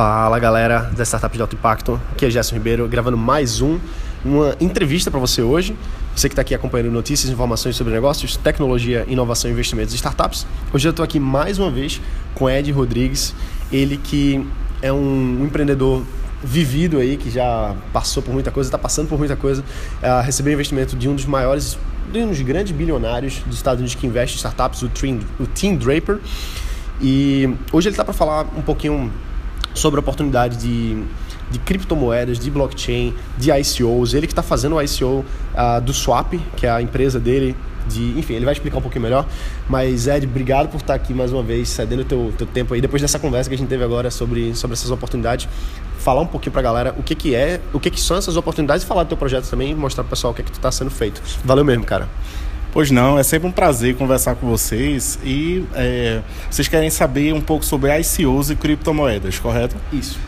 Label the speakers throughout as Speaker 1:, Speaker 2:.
Speaker 1: Fala galera da Startup de Alto Impacto, aqui é Gerson Ribeiro gravando mais um, uma entrevista para você hoje. Você que está aqui acompanhando notícias, informações sobre negócios, tecnologia, inovação, investimentos e startups. Hoje eu estou aqui mais uma vez com Ed Rodrigues, ele que é um empreendedor vivido aí, que já passou por muita coisa, está passando por muita coisa, uh, recebeu investimento de um dos maiores, de um dos grandes bilionários dos Estados Unidos que investe em startups, o Tim, o Tim Draper. E hoje ele está para falar um pouquinho sobre a oportunidade de, de criptomoedas, de blockchain, de ICOs. Ele que está fazendo o ICO uh, ah, do Swap, que é a empresa dele. De, enfim, ele vai explicar um pouquinho melhor. Mas, Ed, obrigado por estar aqui mais uma vez, cedendo o teu, teu tempo aí. Depois dessa conversa que a gente teve agora sobre, sobre essas oportunidades, falar um pouquinho para a galera o que, que é, o que, que são essas oportunidades e falar do teu projeto também mostrar pro pessoal o que, é que está sendo feito. Valeu mesmo, cara.
Speaker 2: Pois não, é sempre um prazer conversar com vocês e é, vocês querem saber um pouco sobre ICOs e criptomoedas, correto?
Speaker 1: Isso.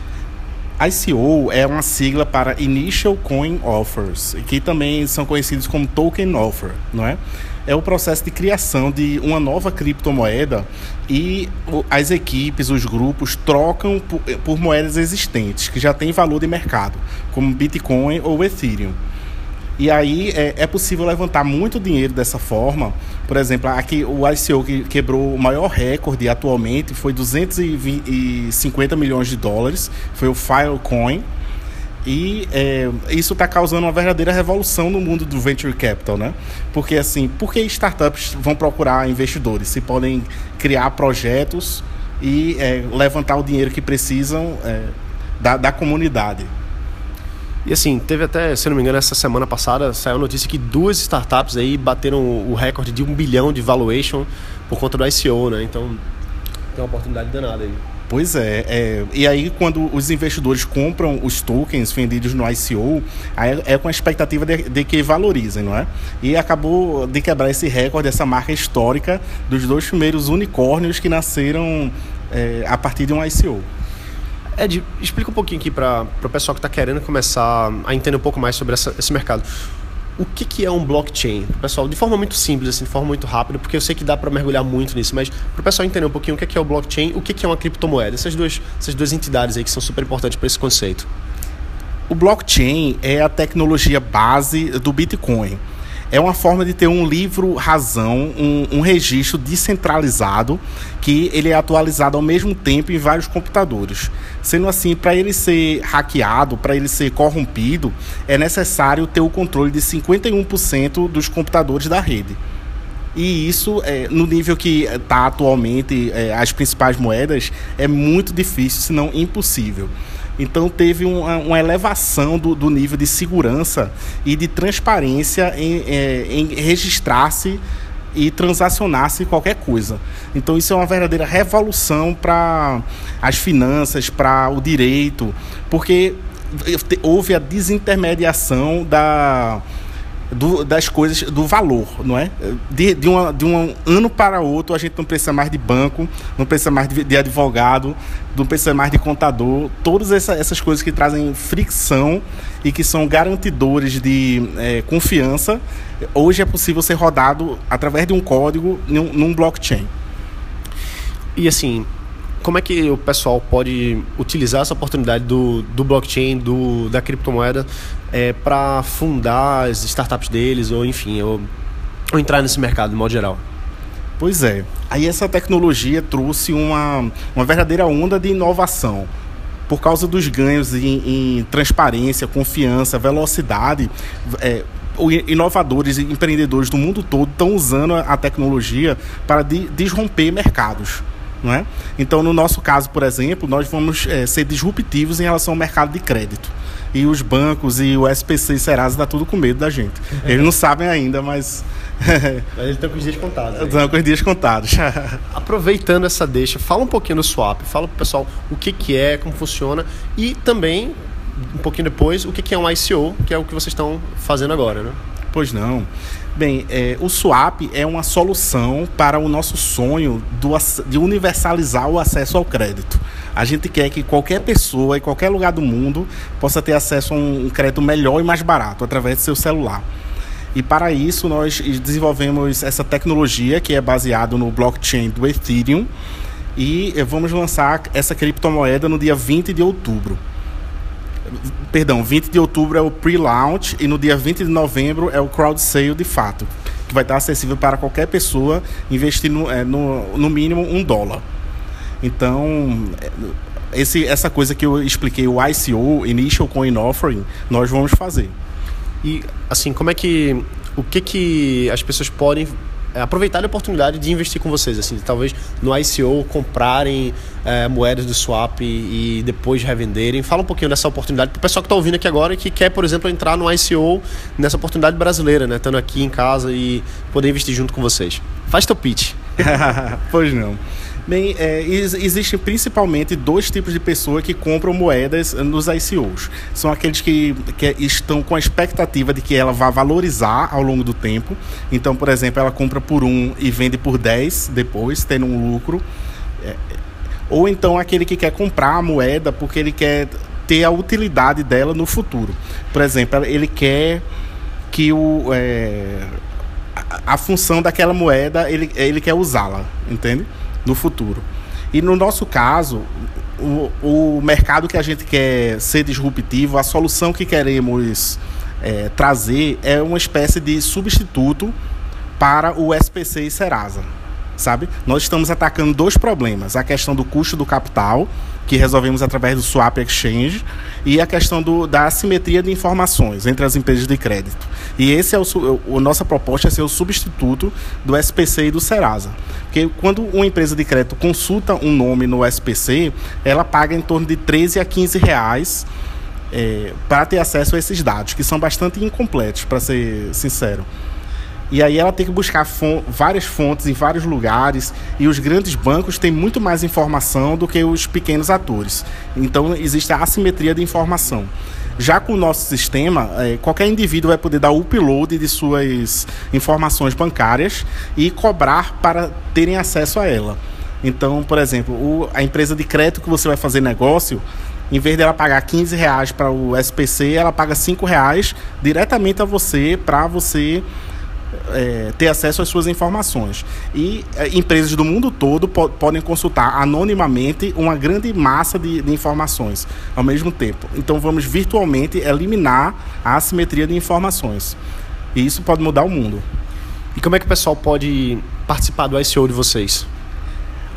Speaker 2: ICO é uma sigla para Initial Coin Offers, que também são conhecidos como Token Offer, não é? É o processo de criação de uma nova criptomoeda e as equipes, os grupos trocam por, por moedas existentes que já têm valor de mercado, como Bitcoin ou Ethereum. E aí é, é, possível levantar muito dinheiro dessa forma. Por exemplo, aqui o ICO que quebrou o maior recorde atualmente foi 250 milhões de dólares, foi o Filecoin. E é, isso está causando uma verdadeira revolução no mundo do venture capital, né? Porque assim, por que startups vão procurar investidores se podem criar projetos e é, levantar o dinheiro que precisam é, da, da comunidade?
Speaker 1: E assim, teve até, se não me engano, essa semana passada saiu a notícia que duas startups aí bateram o recorde de um bilhão de valuation por conta do ICO, né? Então tem uma oportunidade danada aí.
Speaker 2: Pois é, é, e aí quando os investidores compram os tokens vendidos no ICO, é com a expectativa de, de, que valorizem, não é? E acabou de quebrar esse recorde, essa marca histórica dos dois primeiros unicórnios que nasceram é, a partir de um ICO.
Speaker 1: Ed, explica um pouquinho aqui para o pessoal que está querendo começar a entender um pouco mais sobre essa, esse mercado. O que, que é um blockchain? Pessoal, de forma muito simples, assim, de forma muito rápida, porque eu sei que dá para mergulhar muito nisso, mas para o pessoal entender um pouquinho o que é, que é o blockchain, o que, que é uma criptomoeda, essas duas, essas duas entidades aí que são super importantes para esse conceito.
Speaker 2: O blockchain é a tecnologia base do Bitcoin é uma forma de ter um livro razão, um, um, registro descentralizado que ele é atualizado ao mesmo tempo em vários computadores. Sendo assim, para ele ser hackeado, para ele ser corrompido, é necessário ter o controle de 51% dos computadores da rede. E isso, é, no nível que está atualmente é, as principais moedas, é muito difícil, se não impossível. Então teve uma, uma elevação do, do, nível de segurança e de transparência em, é, em registrar-se e transacionar-se qualquer coisa. Então isso é uma verdadeira revolução para as finanças, para o direito, porque houve a desintermediação da do, das coisas, do valor, não é? De, de, uma, de um ano para outro, a gente não precisa mais de banco, não precisa mais de, de advogado, não precisa mais de contador. Todas essa, essas coisas que trazem fricção e que são garantidores de é, confiança, hoje é possível ser rodado através de um código num, num blockchain.
Speaker 1: E assim, como é que o pessoal pode utilizar essa oportunidade do, do blockchain, do, da criptomoeda, é, para fundar as startups deles, ou enfim, ou, ou entrar nesse mercado de modo geral?
Speaker 2: Pois é. Aí essa tecnologia trouxe uma, uma verdadeira onda de inovação. Por causa dos ganhos em, em transparência, confiança, velocidade, é, inovadores e empreendedores do mundo todo estão usando a tecnologia para desromper mercados. Não é? Então, no nosso caso, por exemplo, nós vamos é, ser disruptivos em relação ao mercado de crédito. E os bancos e o SPC e Serasa está tudo com medo da gente. Eles não sabem ainda, mas.
Speaker 1: mas eles estão com os dias contados.
Speaker 2: Estão com os dias contados.
Speaker 1: Aproveitando essa deixa, fala um pouquinho do swap, fala para o pessoal o que, que é, como funciona e também, um pouquinho depois, o que, que é um ICO, que é o que vocês estão fazendo agora, né?
Speaker 2: Pois não. Bem, é, o swap é uma solução para o nosso sonho do, de universalizar o acesso ao crédito. A gente quer que qualquer pessoa em qualquer lugar do mundo possa ter acesso a um crédito melhor e mais barato através do seu celular. E para isso nós desenvolvemos essa tecnologia que é baseada no blockchain do Ethereum E eh, vamos lançar essa criptomoeda no dia 20 de outubro. Perdão, 20 de outubro é o pre-launch e no dia 20 de novembro é o crowd sale de fato, que vai estar acessível para qualquer pessoa investir no, é, no, no mínimo um dólar. Então, eh, esse, essa coisa que eu expliquei, o ICO, Initial Coin Offering, nós vamos fazer.
Speaker 1: E, assim, como é que. O que que as pessoas podem é, aproveitar a oportunidade de investir com vocês, assim, talvez no ICO comprarem é, moedas do swap e, e, depois revenderem. Fala um pouquinho dessa oportunidade para o pessoal que está ouvindo aqui agora e que quer, por exemplo, entrar no ICO nessa oportunidade brasileira, né? Estando aqui em casa e poder investir junto com vocês. Faz teu pitch.
Speaker 2: pois não. Bem, é, existem principalmente dois tipos de pessoas que compram moedas nos ICOs. São aqueles que, que estão com a expectativa de que ela vá valorizar ao longo do tempo. Então, por exemplo, ela compra por um e vende por 10 depois, tendo um lucro. É, ou então aquele que quer comprar a moeda porque ele quer ter a utilidade dela no futuro. Por exemplo, ele quer que o, é, a, a função daquela moeda ele, ele quer usá-la, entende? No futuro. E no nosso caso, o, o mercado que a gente quer ser disruptivo, a solução que queremos é, trazer é uma espécie de substituto para o SPC e Serasa sabe? Nós estamos atacando dois problemas: a questão do custo do capital, que resolvemos através do Swap Exchange, e a questão do, da assimetria de informações entre as empresas de crédito. E esse é o, o nossa proposta é ser o substituto do SPC e do Serasa. Porque quando uma empresa de crédito consulta um nome no SPC, ela paga em torno de 13 a 15 reais é, para ter acesso a esses dados, que são bastante incompletos, para ser sincero. E aí ela tem que buscar várias fontes em vários lugares e os grandes bancos têm muito mais informação do que os pequenos atores. Então existe a assimetria de informação. Já com o nosso sistema, é, qualquer indivíduo vai poder dar upload de suas informações bancárias e cobrar para terem acesso a ela. Então, por exemplo, a empresa de crédito que você vai fazer negócio, em vez dela pagar 15 reais para o SPC, ela paga 5 reais diretamente a você para você é, ter acesso às suas informações. E é, empresas do mundo todo po podem consultar anonimamente uma grande massa de, de, informações ao mesmo tempo. Então vamos virtualmente eliminar a assimetria de informações. E isso pode mudar o mundo.
Speaker 1: E como é que o pessoal pode participar do ICO de vocês?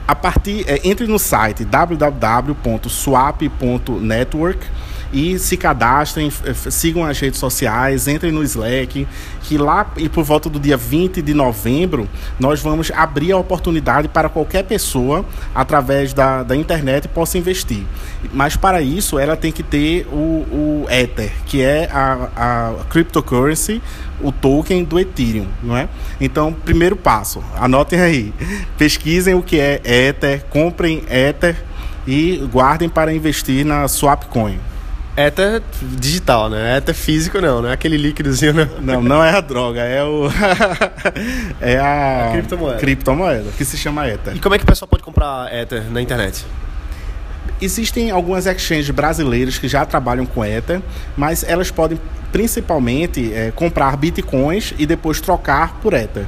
Speaker 2: A partir, é, entre no site www.swap.network e se cadastrem, sigam as redes sociais, entrem no Slack, que lá e por volta do dia 20 de novembro nós vamos abrir a oportunidade para qualquer pessoa através da, da internet possa investir. Mas para isso ela tem que ter o, o Ether, que é a, a cryptocurrency, o token do Ethereum, não é? Então, primeiro passo, anotem aí, pesquisem o que é Ether, comprem Ether e guardem para investir na Swapcoin.
Speaker 1: Ether digital, né? Ether físico não, não é aquele líquidozinho não.
Speaker 2: Não, não é a droga, é o é a,
Speaker 1: a criptomoeda.
Speaker 2: criptomoeda que se chama Ether.
Speaker 1: E como é que o pessoal pode comprar Ether na internet?
Speaker 2: Existem algumas exchanges brasileiras que já trabalham com Ether, mas elas podem principalmente é, comprar bitcoins e depois trocar por Ether.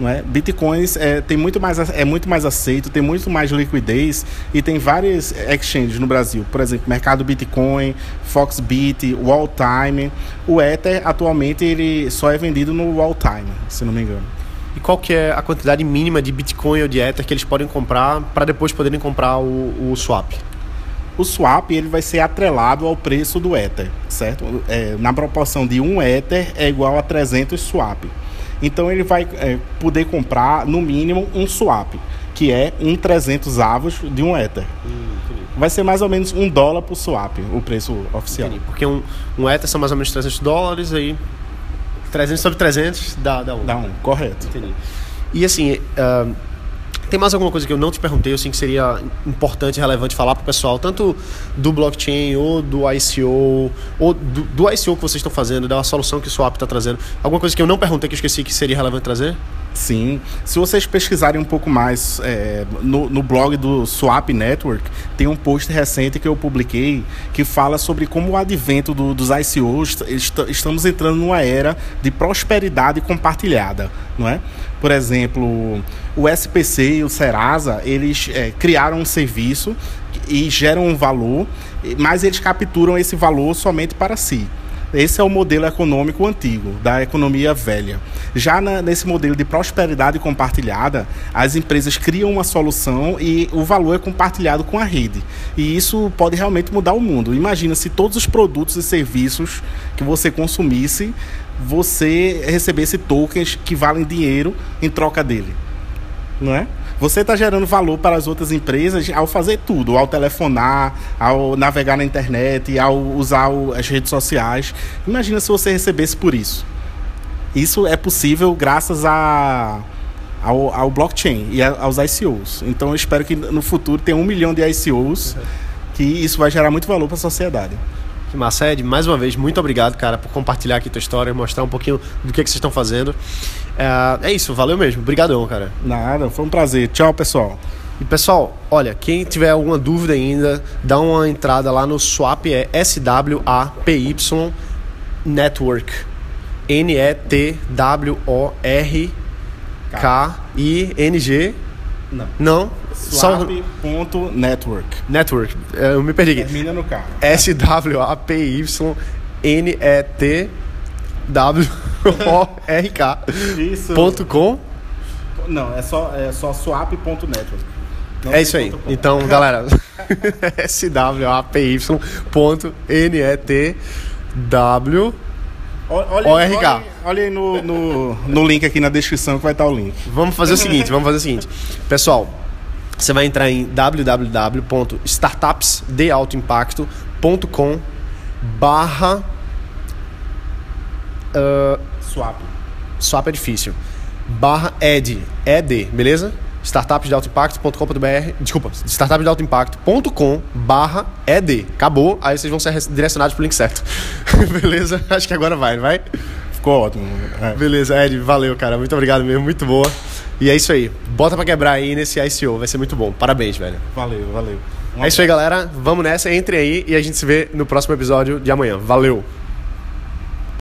Speaker 2: Não é? Bitcoins é, tem muito mais, é muito mais aceito, tem muito mais liquidez e tem várias exchanges no Brasil. Por exemplo, Mercado Bitcoin, Foxbit, Walltime. O Ether, atualmente, ele só é vendido no Walltime, se não me engano.
Speaker 1: E qual que é a quantidade mínima de Bitcoin ou de Ether que eles podem comprar para depois poderem comprar o, o swap?
Speaker 2: o swap ele vai ser atrelado ao preço do Ether, certo? É, na proporção de um Ether é igual a 300 swap. Então ele vai é, poder comprar no mínimo um swap, que é um 300 avos de um Ether. Hum, vai ser mais ou menos um dólar por swap, o preço oficial. Entendi.
Speaker 1: Porque um, um Ether são mais ou menos 300 dólares, aí 300 sobre 300 dá, dá um.
Speaker 2: Dá um, correto.
Speaker 1: Entendi. E assim, uh, tem mais alguma coisa que eu não te perguntei, assim, que seria importante e relevante falar para o pessoal, tanto do blockchain ou do ICO, ou do, do ICO que vocês estão fazendo, da solução que o Swap está trazendo? Alguma coisa que eu não perguntei que eu esqueci que seria relevante trazer?
Speaker 2: Sim. Se vocês pesquisarem um pouco mais é, no, no, blog do Swap Network, tem um post recente que eu publiquei que fala sobre como o advento do, dos ICOs est estamos entrando numa era de prosperidade compartilhada, não é? Por exemplo, o SPC e o Serasa, eles é, criaram um serviço e geram um valor, mas eles capturam esse valor somente para si. Esse é o modelo econômico antigo, da economia velha. Já na, nesse modelo de prosperidade compartilhada, as empresas criam uma solução e o valor é compartilhado com a rede. E isso pode realmente mudar o mundo. Imagina se todos os produtos e serviços que você consumisse, você recebesse tokens que valem dinheiro em troca dele. Não é? Você está gerando valor para as outras empresas ao fazer tudo, ao telefonar, ao navegar na internet, ao usar as redes sociais. Imagina se você recebesse por isso. Isso é possível graças a, ao, ao blockchain e aos ICOs. Então eu espero que no futuro tenha um milhão de ICOs, que isso vai gerar muito valor para a sociedade.
Speaker 1: Que massa, Ed. Mais uma vez, muito obrigado, cara, por compartilhar aqui tua história, mostrar um pouquinho do que, que vocês estão fazendo. É, é isso, valeu mesmo. Obrigadão, cara.
Speaker 2: Nada, foi um prazer. Tchau, pessoal.
Speaker 1: E pessoal, olha, quem tiver alguma dúvida ainda, dá uma entrada lá no swap, é S-W-A-P-Y Network. N-E-T-W-O-R-K-I-N-G.
Speaker 2: Não.
Speaker 1: Não.
Speaker 2: Swap.network.
Speaker 1: Network. É, eu me perdi aqui.
Speaker 2: Termina no K.
Speaker 1: S-W-A-P-Y-N-E-T-W-O-R-K.
Speaker 2: Isso.
Speaker 1: Ponto com.
Speaker 2: Não, é só, é só swap.network.
Speaker 1: É isso aí. Então, galera, S-W-A-P-Y.N-E-T-W.
Speaker 2: Olha, olha, olha aí no, no, no link aqui na descrição que vai estar o link.
Speaker 1: Vamos fazer o seguinte, vamos fazer o seguinte. Pessoal, você vai entrar em www.startupsdealtoimpacto.com barra uh,
Speaker 2: swap.
Speaker 1: Swap é difícil. Barra ed, ed, beleza? startupsdealtoimpacto.com.br, desculpa, startupsdealtoimpacto.com barra ed. Acabou, aí vocês vão ser direcionados pro link certo. Beleza? Acho que agora vai, vai?
Speaker 2: Ficou ótimo.
Speaker 1: É. Beleza, Ed, valeu, cara. Muito obrigado mesmo, muito boa. E é isso aí. Bota pra quebrar aí nesse ICO, vai ser muito bom. Parabéns, velho.
Speaker 2: Valeu, valeu.
Speaker 1: Um é isso aí, galera. Vamos nessa, entre aí e a gente se vê no próximo episódio de amanhã. Valeu!